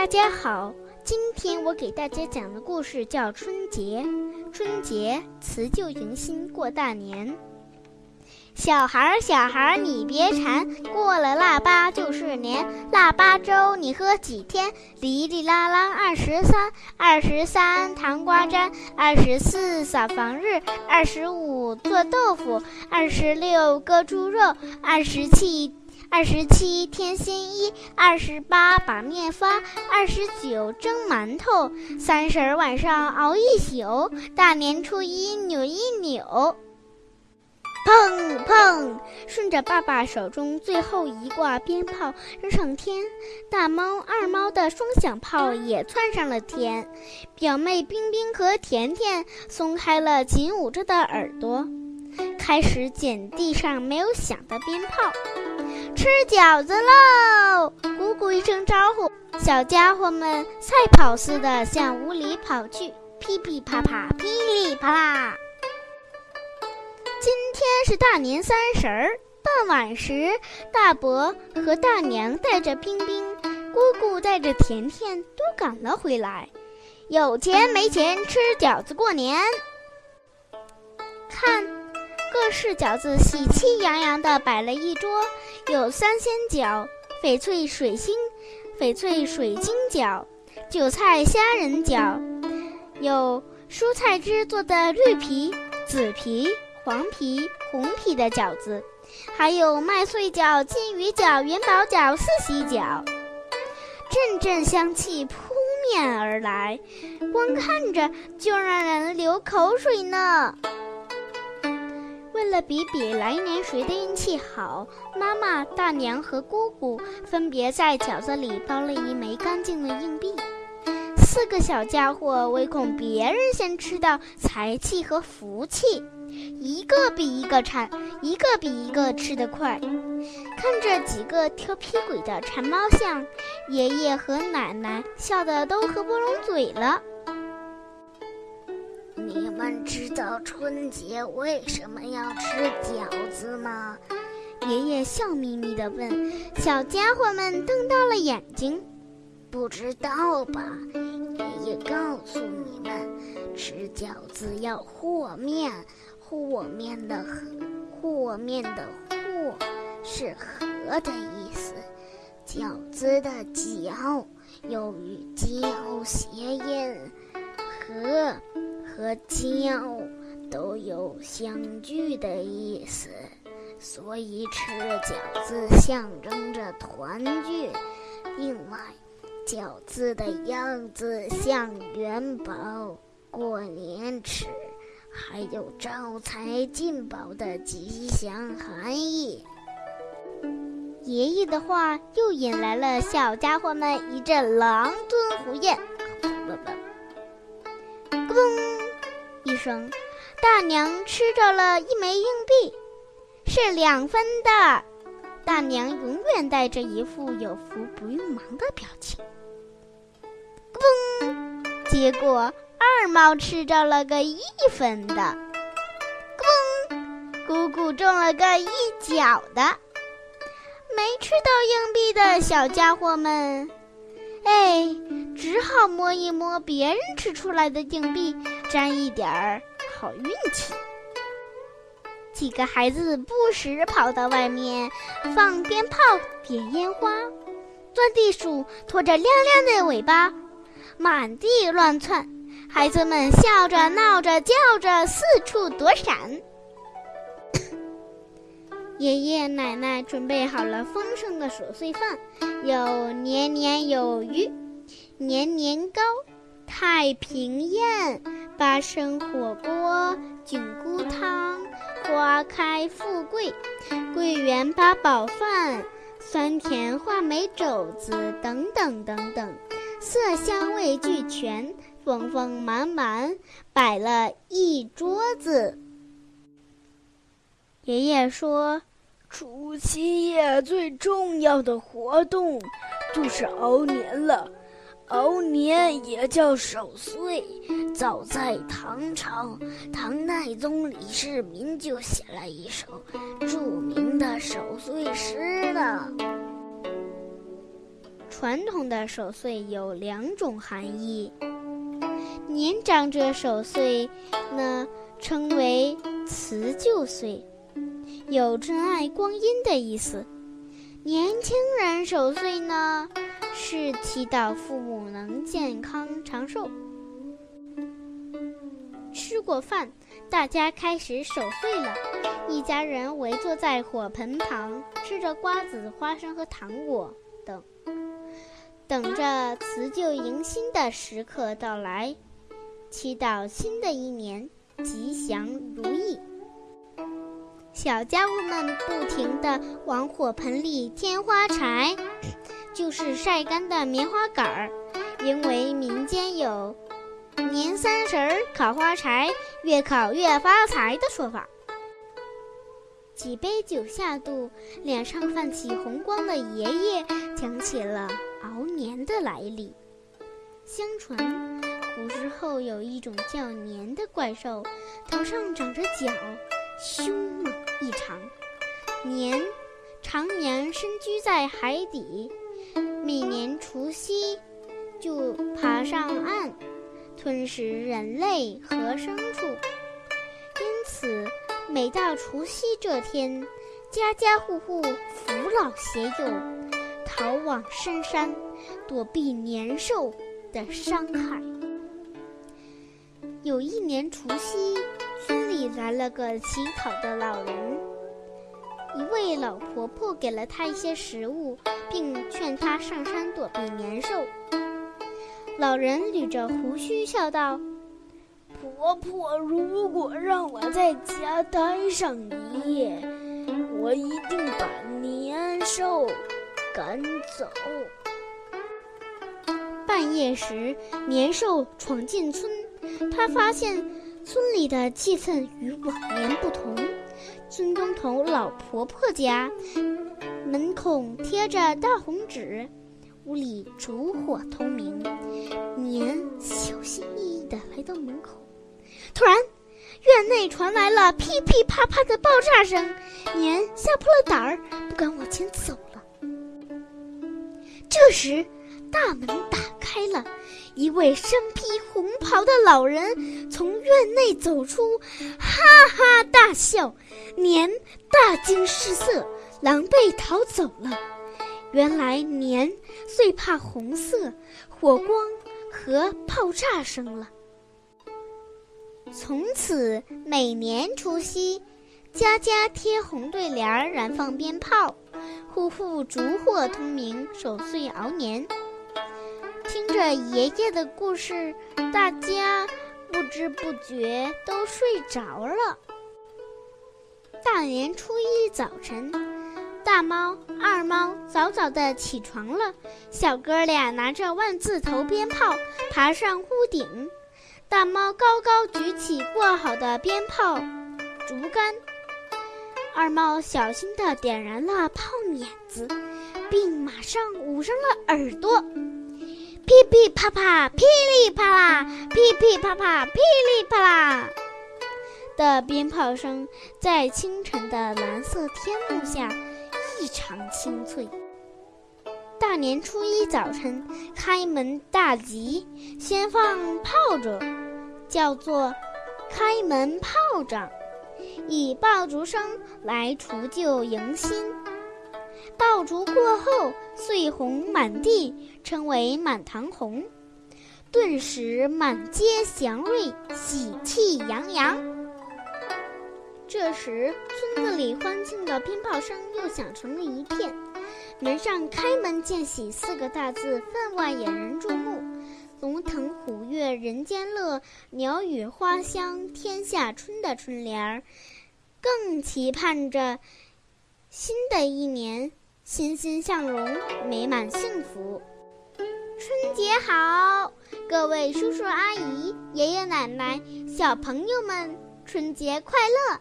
大家好，今天我给大家讲的故事叫《春节》。春节辞旧迎新过大年，小孩儿小孩儿你别馋，过了腊八就是年。腊八粥你喝几天？哩哩啦啦二十三，二十三糖瓜粘，二十四扫房日，二十五做豆腐，二十六割猪肉，二十七。二十七添新衣，二十八把面发，二十九蒸馒头，三十晚上熬一宿，大年初一扭一扭。砰砰！顺着爸爸手中最后一挂鞭炮扔上天，大猫二猫的双响炮也窜上了天。表妹冰冰和甜甜松开了紧捂着的耳朵，开始捡地上没有响的鞭炮。吃饺子喽！姑姑一声招呼，小家伙们赛跑似的向屋里跑去，噼噼啪啪，噼里啪啦。今天是大年三十儿，傍晚时，大伯和大娘带着冰冰，姑姑带着甜甜都赶了回来。有钱没钱吃饺子过年，看。各式饺子喜气洋洋地摆了一桌，有三鲜饺、翡翠水晶、翡翠水晶饺、韭菜虾仁饺，有蔬菜汁做的绿皮、紫皮、黄皮、红皮的饺子，还有麦穗饺、金鱼饺、元宝饺、四喜饺，阵阵香气扑面而来，光看着就让人流口水呢。为了比比来年谁的运气好，妈妈、大娘和姑姑分别在饺子里包了一枚干净的硬币。四个小家伙唯恐别人先吃到财气和福气，一个比一个馋，一个比一个吃得快。看着几个调皮鬼的馋猫像，爷爷和奶奶笑得都合不拢嘴了。们知道春节为什么要吃饺子吗？爷爷笑眯眯地问。小家伙们瞪大了眼睛。不知道吧？爷爷告诉你们，吃饺子要和面，和面的和和面的和是和的意思。饺子的饺又与交谐音，和。和交都有相聚的意思，所以吃饺子象征着团聚。另外，饺子的样子像元宝，过年吃还有招财进宝的吉祥含义。爷爷的话又引来了小家伙们一阵狼吞虎咽。声，大娘吃着了一枚硬币，是两分的。大娘永远带着一副有福不用忙的表情。嘣！结果二猫吃着了个一分的。嘣！姑姑中了个一角的。没吃到硬币的小家伙们，哎，只好摸一摸别人吃出来的硬币。沾一点儿好运气。几个孩子不时跑到外面放鞭炮、点烟花，钻地鼠拖着亮亮的尾巴，满地乱窜。孩子们笑着、闹着、叫着，四处躲闪。爷爷奶奶准备好了丰盛的守岁饭，有年年有余、年年高、太平宴。八升火锅、菌菇汤、花开富贵、桂圆八宝饭、酸甜话梅肘子等等等等，色香味俱全，丰丰满满，摆了一桌子。爷爷说：“除夕夜最重要的活动就是熬年了。”熬年也叫守岁，早在唐朝，唐太宗李世民就写了一首著名的守岁诗了。传统的守岁有两种含义，年长者守岁呢称为辞旧岁，有珍爱光阴的意思；年轻人守岁呢是祈祷父母能健康长寿。吃过饭，大家开始守岁了。一家人围坐在火盆旁，吃着瓜子、花生和糖果等，等着辞旧迎新的时刻到来，祈祷新的一年吉祥如意。小家伙们不停地往火盆里添花柴，就是晒干的棉花杆儿，因为民间有。年三十儿烤花柴，越烤越发财的说法。几杯酒下肚，脸上泛起红光的爷爷讲起了熬年的来历。相传，古时候有一种叫年的怪兽，头上长着角，凶猛异常。年常年深居在海底，每年除夕就爬上岸。吞食人类和牲畜，因此每到除夕这天，家家户户扶老携幼，逃往深山，躲避年兽的伤害。有一年除夕，村里来了个乞讨的老人，一位老婆婆给了他一些食物，并劝他上山躲避年兽。老人捋着胡须笑道：“婆婆，如果让我在家待上一夜，我一定把年兽赶走。”半夜时，年兽闯进村，他发现村里的气氛与往年不同。村东头老婆婆家门口贴着大红纸。屋里烛火通明，年小心翼翼地来到门口，突然，院内传来了噼噼啪啪的爆炸声，年吓破了胆儿，不敢往前走了。这时，大门打开了，一位身披红袍的老人从院内走出，哈哈大笑，年大惊失色，狼狈逃走了。原来年最怕红色、火光和爆炸声了。从此每年除夕，家家贴红对联，燃放鞭炮，户户烛火通明，守岁熬年。着爷爷的故事，大家不知不觉都睡着了。大年初一早晨。大猫、二猫早早的起床了，小哥俩拿着万字头鞭炮爬上屋顶。大猫高高举起过好的鞭炮竹竿，二猫小心地点燃了炮碾子，并马上捂上了耳朵。噼噼啪啪，噼里啪啦，噼噼啪啪，噼里啪啦的鞭炮声在清晨的蓝色天幕下。异常清脆。大年初一早晨开门大吉，先放炮竹，叫做开门炮仗，以爆竹声来除旧迎新。爆竹过后，碎红满地，称为满堂红，顿时满街祥瑞，喜气洋洋。这时，村子里欢庆的鞭炮声又响成了一片。门上“开门见喜”四个大字分外引人注目。龙腾虎跃人间乐，鸟语花香天下春的春联儿，更期盼着新的一年欣欣向荣、美满幸福。春节好，各位叔叔阿姨、爷爷奶奶、小朋友们，春节快乐！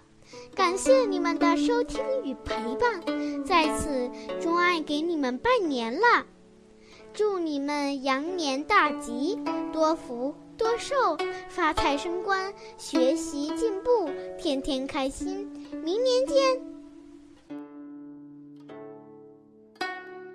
感谢你们的收听与陪伴，在此钟爱给你们拜年了，祝你们羊年大吉，多福多寿，发财升官，学习进步，天天开心，明年见。